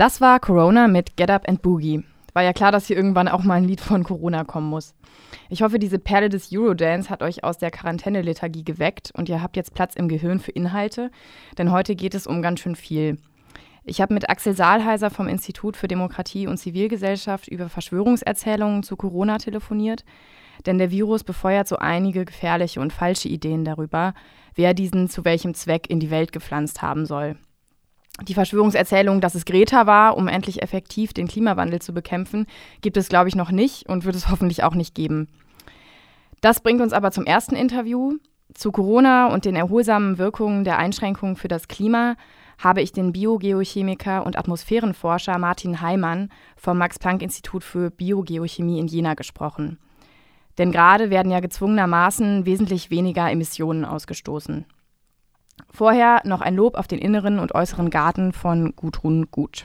Das war Corona mit Get Up and Boogie. War ja klar, dass hier irgendwann auch mal ein Lied von Corona kommen muss. Ich hoffe, diese Perle des Eurodance hat euch aus der Quarantäne-Lethargie geweckt und ihr habt jetzt Platz im Gehirn für Inhalte, denn heute geht es um ganz schön viel. Ich habe mit Axel Saalheiser vom Institut für Demokratie und Zivilgesellschaft über Verschwörungserzählungen zu Corona telefoniert, denn der Virus befeuert so einige gefährliche und falsche Ideen darüber, wer diesen zu welchem Zweck in die Welt gepflanzt haben soll. Die Verschwörungserzählung, dass es Greta war, um endlich effektiv den Klimawandel zu bekämpfen, gibt es, glaube ich, noch nicht und wird es hoffentlich auch nicht geben. Das bringt uns aber zum ersten Interview. Zu Corona und den erholsamen Wirkungen der Einschränkungen für das Klima habe ich den Biogeochemiker und Atmosphärenforscher Martin Heimann vom Max-Planck-Institut für Biogeochemie in Jena gesprochen. Denn gerade werden ja gezwungenermaßen wesentlich weniger Emissionen ausgestoßen. Vorher noch ein Lob auf den inneren und äußeren Garten von Gudrun Gut.